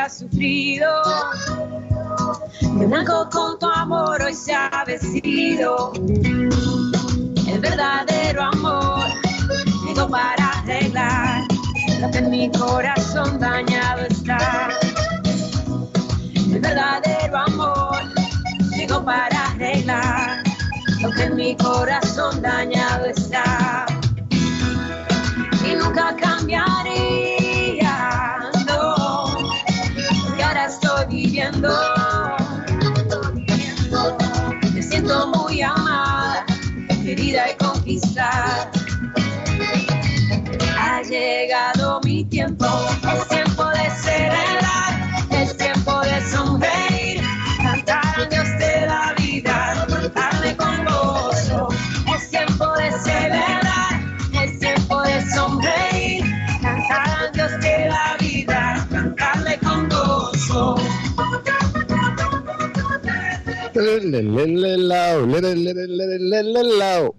había sufrido. De blanco con tu amor hoy se ha vestido. El verdadero amor llegó para arreglar lo que en mi corazón dañado está. El verdadero amor llegó para arreglar lo que en mi corazón dañado está. Y nunca cambiaré viviendo. Me siento muy amada, querida y conquistada. Ha llegado mi tiempo, es tiempo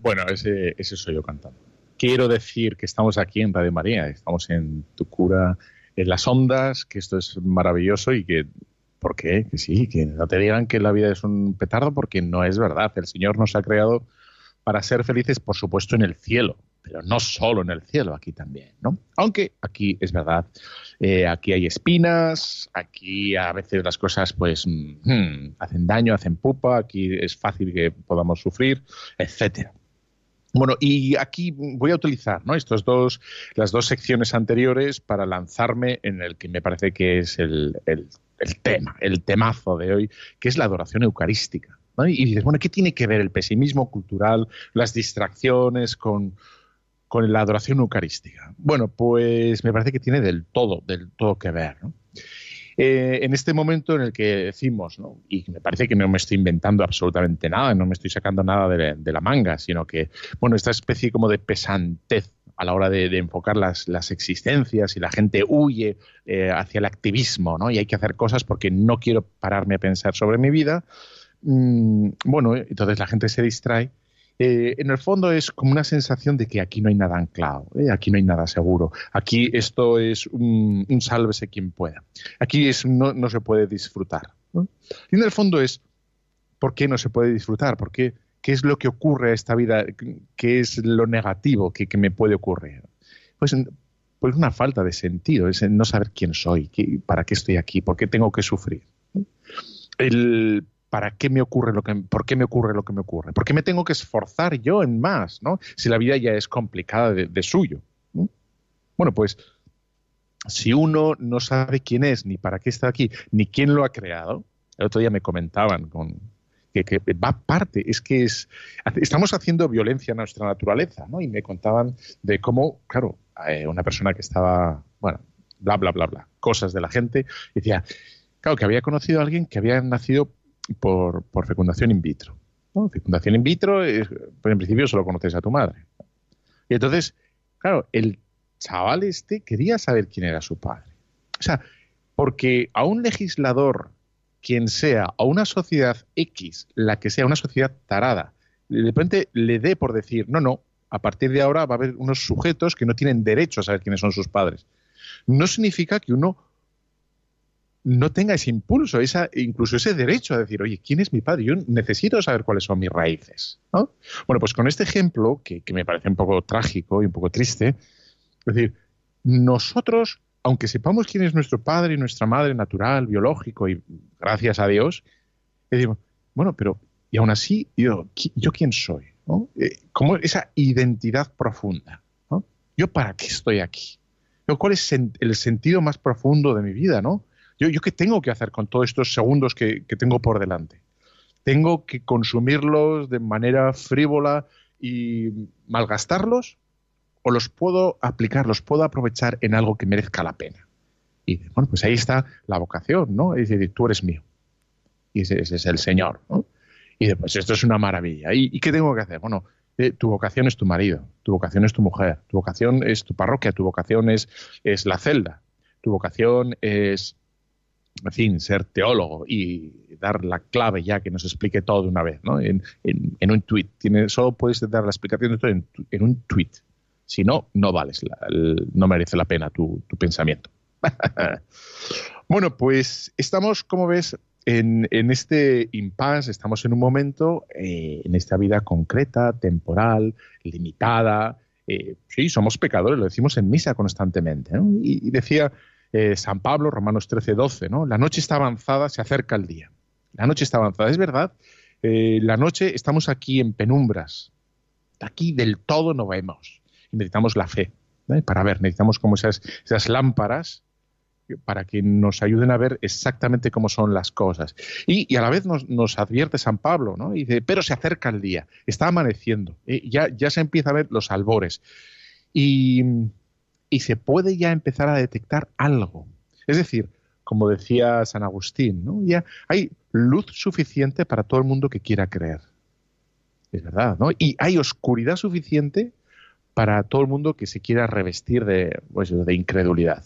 Bueno, ese, ese soy yo cantando. Quiero decir que estamos aquí en Radio María, estamos en Tu Cura, en las ondas, que esto es maravilloso y que, ¿por qué? Que sí, que no te digan que la vida es un petardo porque no es verdad. El Señor nos ha creado para ser felices, por supuesto, en el cielo, pero no solo en el cielo, aquí también, ¿no? Aunque aquí es verdad, eh, aquí hay espinas, aquí a veces las cosas pues mm, hacen daño, hacen pupa, aquí es fácil que podamos sufrir, etcétera. Bueno, y aquí voy a utilizar ¿no? Estos dos, las dos secciones anteriores para lanzarme en el que me parece que es el, el, tema, el temazo de hoy, que es la adoración eucarística. Y dices, bueno, ¿qué tiene que ver el pesimismo cultural, las distracciones con, con la adoración eucarística? Bueno, pues me parece que tiene del todo, del todo que ver. Eh, en este momento en el que decimos, ¿no? y me parece que no me estoy inventando absolutamente nada, no me estoy sacando nada de, la manga, sino que, bueno, esta especie como de pesantez a la hora de, enfocar las, las, existencias y la gente huye eh, hacia el activismo, ¿no? Y hay que hacer cosas porque no quiero pararme a pensar sobre mi vida. Mm, bueno, entonces la gente se distrae eh, en el fondo es como una sensación de que aquí no hay nada anclado, ¿eh? aquí no hay nada seguro, aquí esto es un, un sálvese quien pueda, aquí es, no, se puede disfrutar. Y en el fondo es, ¿por qué no se puede disfrutar? ¿Por qué, ¿Qué es lo que ocurre a esta vida? ¿Qué es lo negativo que, me puede ocurrir? Pues, pues una falta de sentido, es no saber quién soy, para qué estoy aquí, por qué tengo que sufrir. El ¿para qué me ocurre lo que, por qué me ocurre lo que me ocurre? ¿Por qué me tengo que esforzar yo en más, ¿no? Si la vida ya es complicada de, suyo. ¿no? Bueno, pues si uno no sabe quién es, ni para qué está aquí, ni quién lo ha creado, el otro día me comentaban con, que, que, va parte, es que es, estamos haciendo violencia a nuestra naturaleza, ¿no? Y me contaban de cómo, claro, eh, una persona que estaba, bueno, bla, bla, bla, bla, cosas de la gente, decía, claro, que había conocido a alguien que había nacido por, por fecundación in vitro. Fecundación in vitro, es, pues en principio solo conoces a tu madre. Y entonces, claro, el chaval este quería saber quién era su padre. O sea, porque a un legislador, quien sea, a una sociedad X, la que sea, una sociedad tarada, de repente le dé por decir, no, no, a partir de ahora va a haber unos sujetos que no tienen derecho a saber quiénes son sus padres. No significa que uno no tenga ese impulso, esa, incluso ese derecho a decir, oye, ¿quién es mi padre? Yo necesito saber cuáles son mis raíces. ¿no? Bueno, pues con este ejemplo, que, me parece un poco trágico y un poco triste, es decir, nosotros, aunque sepamos quién es nuestro padre y nuestra madre natural, biológico, y gracias a Dios, decimos, bueno, pero, y aún así, yo, ¿yo quién soy? ¿no? Eh, como esa identidad profunda. ¿no? ¿Yo para qué estoy aquí? ¿Cuál es el sentido más profundo de mi vida? ¿no? Yo, ¿Yo, qué tengo que hacer con todos estos segundos que, tengo por delante? ¿Tengo que consumirlos de manera frívola y malgastarlos? ¿O los puedo aplicar, los puedo aprovechar en algo que merezca la pena? Y bueno, pues ahí está la vocación, ¿no? Es decir, tú eres mío. Y ese, ese es el Señor, ¿no? Y después, esto es una maravilla. ¿Y, ¿Y, qué tengo que hacer? Bueno, eh, tu vocación es tu marido, tu vocación es tu mujer, tu vocación es tu parroquia, tu vocación es, es la celda, tu vocación es en fin, ser teólogo y dar la clave ya que nos explique todo de una vez, ¿no? En, en, un tweet. Solo puedes dar la explicación de todo en, en un tweet. Si no, no vales, no merece la pena tu, tu pensamiento. bueno, pues estamos, como ves, en, en este impasse, estamos en un momento, eh, en esta vida concreta, temporal, limitada. Eh, sí, somos pecadores, lo decimos en misa constantemente. ¿no? Y decía eh, San Pablo, Romanos 13, 12, ¿no? La noche está avanzada, se acerca el día. La noche está avanzada, es verdad. Eh, la noche estamos aquí en penumbras. Aquí del todo no vemos. Y necesitamos la fe ¿eh? para ver. Necesitamos como esas, esas lámparas para que nos ayuden a ver exactamente cómo son las cosas. Y, a la vez nos, advierte San Pablo, ¿no? Y dice, pero se acerca el día, está amaneciendo, ya, ya se empieza a ver los albores. Y, y se puede ya empezar a detectar algo. Es decir, como decía San Agustín, ¿no? ya hay luz suficiente para todo el mundo que quiera creer. Es verdad, ¿no? Y hay oscuridad suficiente para todo el mundo que se quiera revestir de, pues, de incredulidad.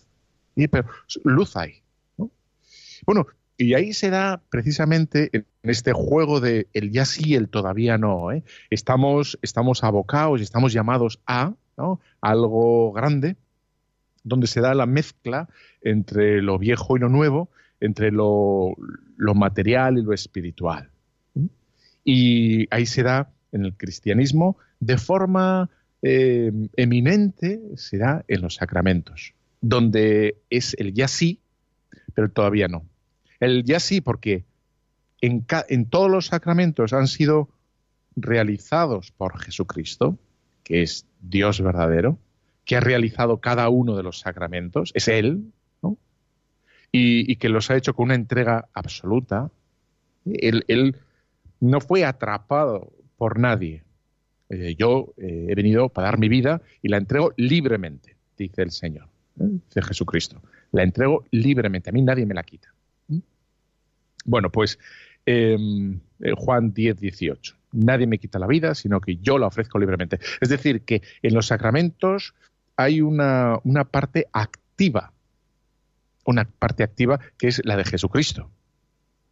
Y, pero luz hay. ¿no? Bueno, y ahí se da precisamente en este juego de el ya sí, el todavía no. ¿eh? Estamos, estamos abocados estamos llamados a algo grande, donde se da la mezcla entre lo viejo y lo nuevo, entre lo, material y lo espiritual. Y ahí se da en el cristianismo de forma eh, eminente, se da en los sacramentos, donde es el ya sí, pero todavía no. El ya sí porque en, en todos los sacramentos han sido realizados por Jesucristo, que es Dios verdadero, que ha realizado cada uno de los sacramentos, es Él, ¿no? y, que los ha hecho con una entrega absoluta. Él, él no fue atrapado por nadie. Eh, yo eh, he venido para dar mi vida y la entrego libremente, dice el Señor, ¿eh? dice Jesucristo. La entrego libremente, a mí nadie me la quita. Bueno, pues em, Juan 10, 18. Nadie me quita la vida, sino que yo la ofrezco libremente. Es decir, que en los sacramentos hay una, una parte activa, una parte activa que es la de Jesucristo.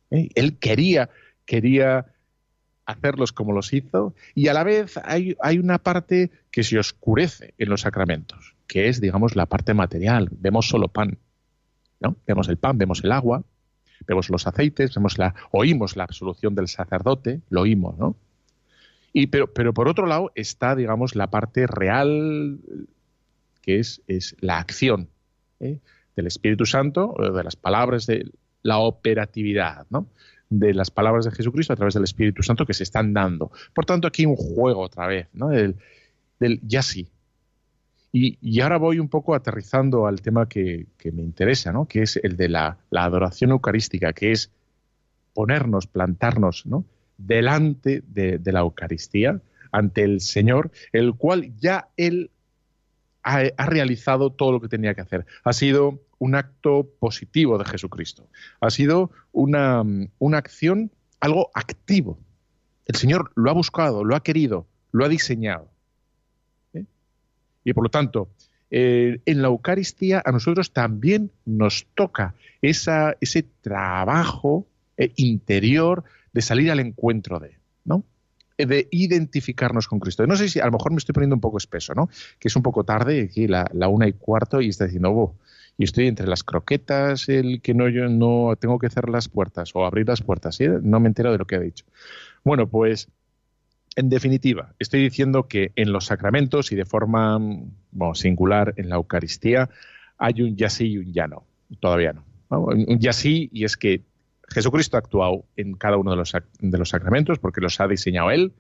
Él quería, quería hacerlos como los hizo, y a la vez hay, hay, una parte que se oscurece en los sacramentos, que es, digamos, la parte material. Vemos solo pan, ¿no? Vemos el pan, vemos el agua, vemos los aceites, vemos la, oímos la absolución del sacerdote, lo oímos, ¿no? Y, pero, pero por otro lado está, digamos, la parte real, que es, es la acción ¿eh? del Espíritu Santo, de las palabras, de la operatividad, ¿no? de las palabras de Jesucristo a través del Espíritu Santo que se están dando. Por tanto, aquí un juego otra vez, ¿no? Del, ya sí. Y, ahora voy un poco aterrizando al tema que, me interesa, ¿no? Que es el de la, adoración eucarística, que es ponernos, plantarnos, ¿no? Delante de, la Eucaristía, ante el Señor, el cual ya Él ha, realizado todo lo que tenía que hacer. Ha sido un acto positivo de Jesucristo. Ha sido una, acción, algo activo. El Señor lo ha buscado, lo ha querido, lo ha diseñado. ¿eh? Y por lo tanto, eh, en la Eucaristía a nosotros también nos toca esa, ese trabajo eh, interior de salir al encuentro de. De identificarnos con Cristo. No sé si a lo mejor me estoy poniendo un poco espeso, ¿no? Que es un poco tarde, aquí la, la una y cuarto, y está diciendo, oh, y estoy entre las croquetas, el que no yo no tengo que cerrar las puertas o abrir las puertas, ¿sí? no me entero de lo que ha dicho. Bueno, pues en definitiva, estoy diciendo que en los sacramentos y de forma singular en la Eucaristía hay un ya sí y un ya no. Todavía no. Un ya sí y es que Jesucristo ha actuado en cada uno de los, de los sacramentos porque los ha diseñado Él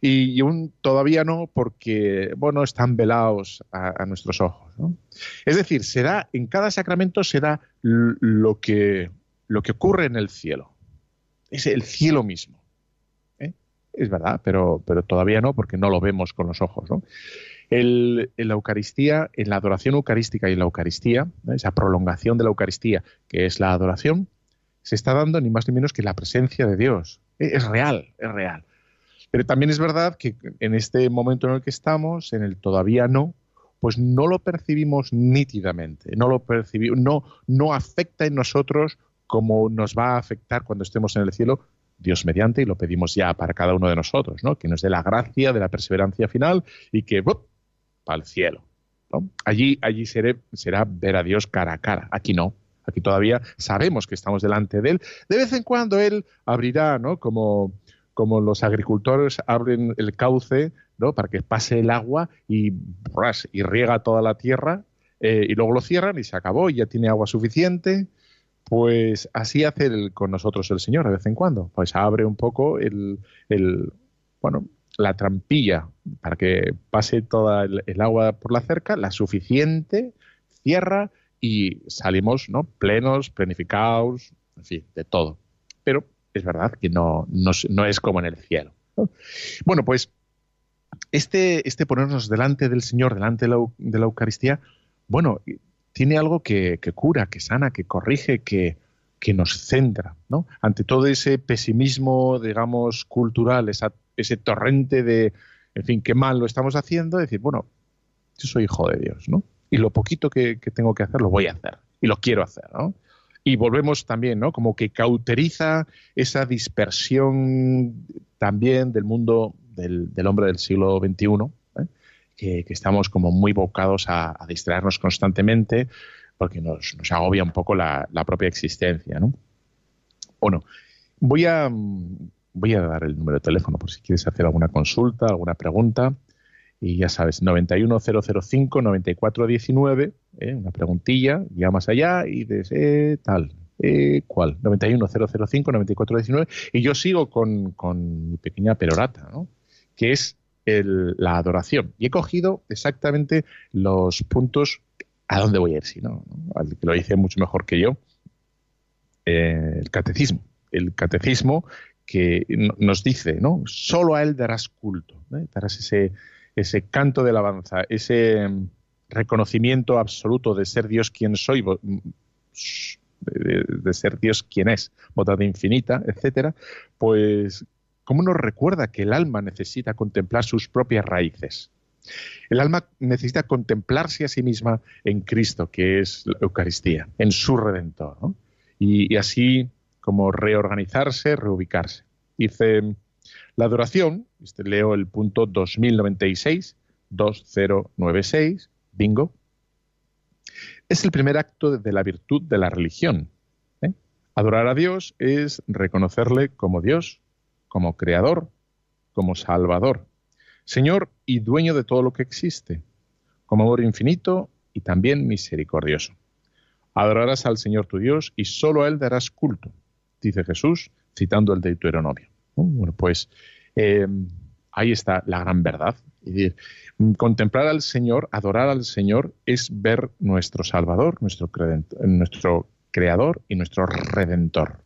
y, todavía no porque, bueno, están velados a, nuestros ojos. Es decir, será, en cada sacramento será lo que, lo que ocurre en el cielo. Es el cielo mismo. ¿eh? Es verdad, pero, pero todavía no porque no lo vemos con los ojos. en la Eucaristía, en la adoración eucarística y en la Eucaristía, esa prolongación de la Eucaristía, que es la adoración, se está dando ni más ni menos que la presencia de Dios. Es real, es real. Pero también es verdad que en este momento en el que estamos, en el todavía no, pues no lo percibimos nítidamente, no lo percibimos, no, no afecta en nosotros como nos va a afectar cuando estemos en el cielo, Dios mediante, y lo pedimos ya para cada uno de nosotros, ¿no? que nos dé la gracia de la perseverancia final y que para el cielo. Allí, allí será ver a Dios cara a cara, aquí no. Aquí todavía sabemos que estamos delante de Él. De vez en cuando Él abrirá, ¿no? Como, como los agricultores abren el cauce ¿no? para que pase el agua y, riega toda la tierra eh, y luego lo cierran y se acabó y ya tiene agua suficiente. Pues así hace con nosotros el Señor de vez en cuando. Pues abre un poco el, bueno, la trampilla para que pase toda el, agua por la cerca, la suficiente, cierra y salimos ¿no? plenos, planificados, en fin, de todo. Pero es verdad que no, no, es como en el cielo. Bueno, pues este, este ponernos delante del Señor, delante de la, Eucaristía, bueno, tiene algo que, cura, que sana, que corrige, que, que nos centra, ¿no? Ante todo ese pesimismo, digamos, cultural, ese torrente de, en fin, qué mal lo estamos haciendo, decir, bueno, yo soy hijo de Dios, ¿no? Y lo poquito que, tengo que hacer, lo voy a hacer. Y lo quiero hacer, ¿no? y volvemos también, ¿no? Como que cauteriza esa dispersión también del mundo del, hombre del siglo XXI, ¿eh? que, estamos como muy bocados a, distraernos constantemente porque nos, agobia un poco la, propia existencia, ¿no? Bueno, voy a, voy a dar el número de teléfono por si quieres hacer alguna consulta, alguna pregunta. Y ya sabes, 91005-9419, ¿eh? una preguntilla, llamas allá y dices, eh, tal, eh, ¿cuál? 91005-9419. Y yo sigo con, mi pequeña perorata, ¿no? que es la adoración. Y he cogido exactamente los puntos a dónde voy a ir, si no. Al que lo dice mucho mejor que yo, eh, el catecismo. El catecismo que no- nos dice, ¿no? Solo a él darás culto, ¿eh? darás ese, ese canto de alabanza, ese mm, reconocimiento absoluto de ser Dios quien soy, mm, de, ser Dios quien es, bondad infinita, etcétera, pues ¿cómo nos recuerda que el alma necesita contemplar sus propias raíces? El alma necesita contemplarse a sí misma en Cristo, que es la Eucaristía, en su Redentor, y así como reorganizarse, reubicarse. Dice la adoración, este, leo el punto 2096, 2096, bingo, es el primer acto de la virtud de la religión. ¿eh? Adorar a Dios es reconocerle como Dios, como Creador, como Salvador, Señor y dueño de todo lo que existe, como amor infinito y también misericordioso. Adorarás al Señor tu Dios y solo a Él darás culto, dice Jesús, citando el Deuteronomio. ¿No? Bueno, pues eh, ahí está la gran verdad. Contemplar al Señor, adorar al Señor, es ver nuestro Salvador, nuestro, nuestro Creador y nuestro Redentor.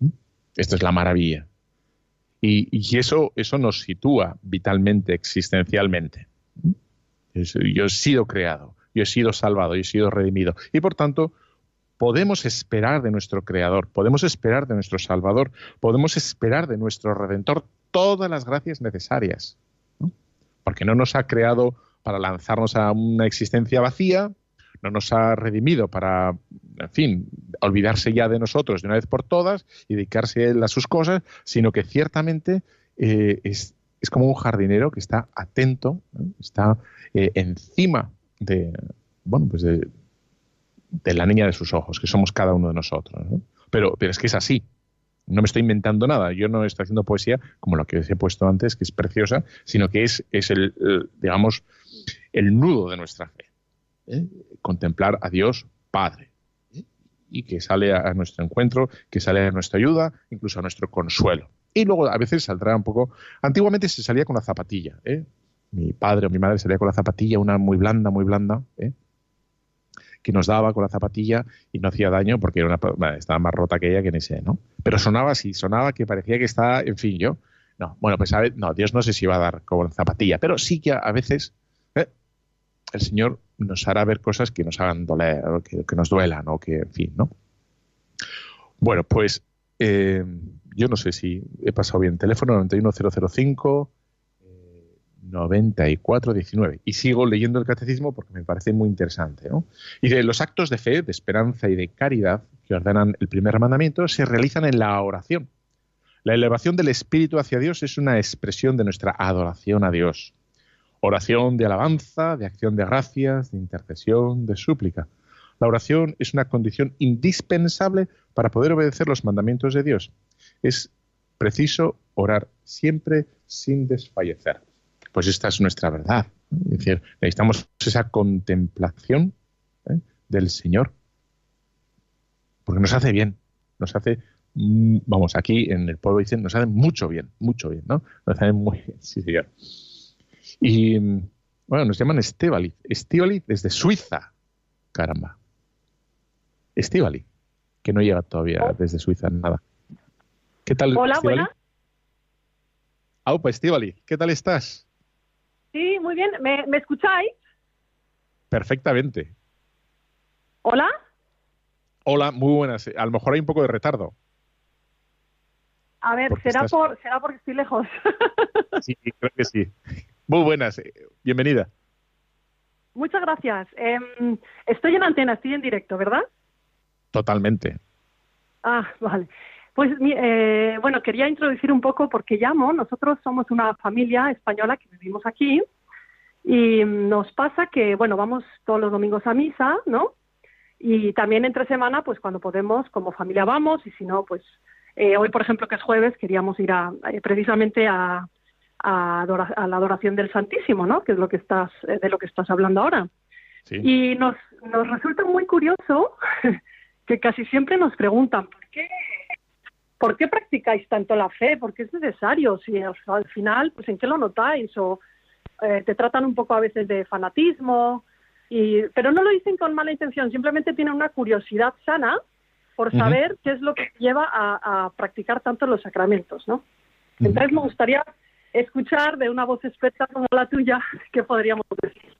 ¿Mm? Esto es la maravilla. Y, y eso, eso nos sitúa vitalmente, existencialmente. ¿Mm? Yo he sido creado, yo he sido salvado, yo he sido redimido. Y por tanto, podemos esperar de nuestro Creador, podemos esperar de nuestro Salvador, podemos esperar de nuestro Redentor todas las gracias necesarias. ¿no? Porque no nos ha creado para lanzarnos a una existencia vacía, no nos ha redimido para, en fin, olvidarse ya de nosotros de una vez por todas y dedicarse él a sus cosas, sino que ciertamente eh, es, es como un jardinero que está atento, está eh, encima de, bueno, pues de, de la niña de sus ojos, que somos cada uno de nosotros. ¿no? Pero, pero es que es así. No me estoy inventando nada. Yo no estoy haciendo poesía como lo que os he puesto antes, que es preciosa, sino que es, es el, digamos, el nudo de nuestra fe. ¿eh? Contemplar a Dios Padre. ¿eh? Y que sale a, a nuestro encuentro, que sale a nuestra ayuda, incluso a nuestro consuelo. Y luego a veces saldrá un poco. Antiguamente se salía con la zapatilla. ¿eh? Mi padre o mi madre salía con la zapatilla, una muy blanda, muy blanda. ¿eh? Que nos daba con la zapatilla y no hacía daño porque era una, estaba más rota que ella que ni sé, ¿no? Pero sonaba así, sonaba que parecía que estaba, en fin, yo. No, bueno, pues a ver, no, Dios no sé si va a dar la zapatilla, pero sí que a veces ¿eh? el Señor nos hará ver cosas que nos hagan doler, o que, que nos duelan, o que, en fin, ¿no? Bueno, pues eh, yo no sé si he pasado bien. Teléfono 91005 9419. Y sigo leyendo el catecismo porque me parece muy interesante. Y de los actos de fe, de esperanza y de caridad que ordenan el primer mandamiento se realizan en la oración. La elevación del espíritu hacia Dios es una expresión de nuestra adoración a Dios. Oración de alabanza, de acción de gracias, de intercesión, de súplica. La oración es una condición indispensable para poder obedecer los mandamientos de Dios. Es preciso orar siempre sin desfallecer pues esta es nuestra verdad. Es decir, necesitamos esa contemplación ¿eh? del Señor, porque nos hace bien, nos hace, vamos, aquí en el pueblo dicen, nos hace mucho bien, mucho bien, ¿no? Nos hace muy bien, sí, señor. Y, bueno, nos llaman Estebaliz, Estebaliz desde Suiza, caramba. Estebaliz, que no llega todavía desde Suiza, nada. ¿Qué tal, Hola, Estíbaliz? buenas. Aupa, Estíbaliz, ¿qué tal estás? Sí, muy bien. ¿Me, me escucháis? Perfectamente. ¿Hola? Hola, muy buenas. A lo mejor hay un poco de retardo. A ver, será, estás- por, será porque estoy lejos. Sí, creo que sí. Muy buenas. eh, Bienvenida. Muchas gracias. Em, estoy en antena, estoy en directo, ¿verdad? Totalmente. Ah, vale. Pues eh, bueno, quería introducir un poco porque llamo. Nosotros somos una familia española que vivimos aquí y nos pasa que, bueno, vamos todos los domingos a misa, ¿no? Y también entre semana, pues cuando podemos, como familia vamos y si no, pues eh, hoy, por ejemplo, que es jueves, queríamos ir a, eh, precisamente a, a, adora- a la adoración del Santísimo, ¿no? Que es lo que estás, eh, de lo que estás hablando ahora. Sí. Y nos, nos resulta muy curioso que casi siempre nos preguntan, ¿por qué ¿por qué practicáis tanto la fe? ¿Por qué es necesario? Si al, al final, pues ¿en qué lo notáis? O eh, te tratan un poco a veces de fanatismo, y, pero no lo dicen con mala intención, simplemente tienen una curiosidad sana por saber qué es lo que lleva a, a practicar tanto los sacramentos, ¿no? Entonces me gustaría escuchar de una voz experta como la tuya qué podríamos decir.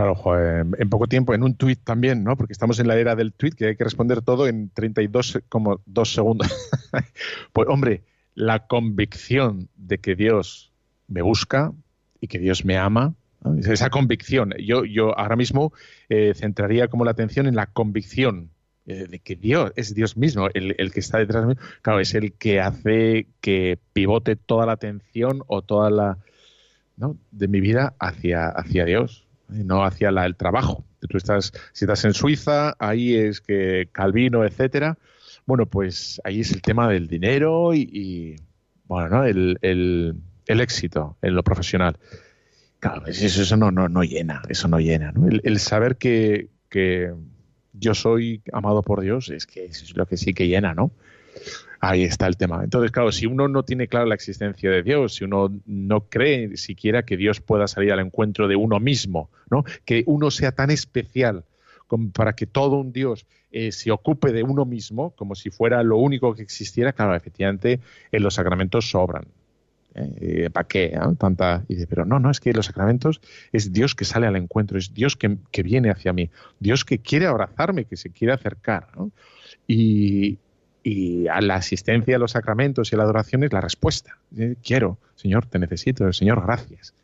Claro, en poco tiempo, en un tuit también, ¿no? Porque estamos en la era del tuit, que hay que responder todo en 32, como dos segundos. pues, hombre, la convicción de que Dios me busca y que Dios me ama, esa convicción. Yo, yo ahora mismo eh, centraría como la atención en la convicción eh, de que Dios es Dios mismo, el, el que está detrás de mí. Claro, es el que hace que pivote toda la atención o toda la, ¿no? de mi vida hacia, hacia Dios. No hacia el trabajo. Tú estás, si estás en Suiza, ahí es que Calvino, etcétera. Bueno, pues ahí es el tema del dinero y, bueno, ¿no? el, el- éxito en lo profesional. Claro, pues eso, no, no, no llena, eso no llena. ¿no? El, saber que, que yo soy amado por Dios es que es lo que sí que llena, ¿no? Ahí está el tema. Entonces, claro, si uno no tiene clara la existencia de Dios, si uno no cree siquiera que Dios pueda salir al encuentro de uno mismo, ¿no? Que uno sea tan especial como para que todo un Dios eh, se ocupe de uno mismo, como si fuera lo único que existiera, claro, efectivamente, en los sacramentos sobran. ¿eh? ¿Para qué? ah? Tanta. pero no, no, es que los sacramentos es Dios que sale al encuentro, es Dios que, viene hacia mí, Dios que quiere abrazarme, que se quiere acercar. Y, y a la asistencia a los sacramentos y a la adoración es la respuesta. Eh, Quiero, Señor, te necesito, Señor, gracias.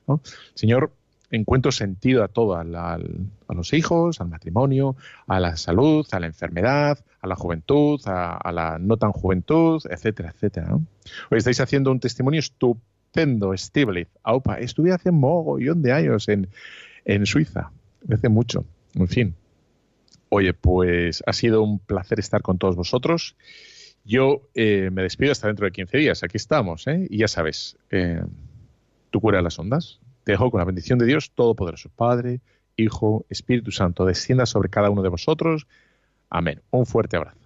Señor, encuentro sentido a todo, al- a los hijos, al matrimonio, a la salud, a la enfermedad, a la juventud, a, a la no tan juventud, etcétera, etcétera. Hoy estáis haciendo un testimonio estupendo, Stiglitz. Aupa, estuve hace mogollón de años en, en Suiza, hace mucho, en fin. Oye, pues ha sido un placer estar con todos vosotros. Yo eh, me despido hasta dentro de 15 días. Aquí estamos, ¿eh? Y ya sabes, eh, tu cura de las ondas. Te dejo con la bendición de Dios Todopoderoso, Padre, Hijo, Espíritu Santo, descienda sobre cada uno de vosotros. Amén. Un fuerte abrazo.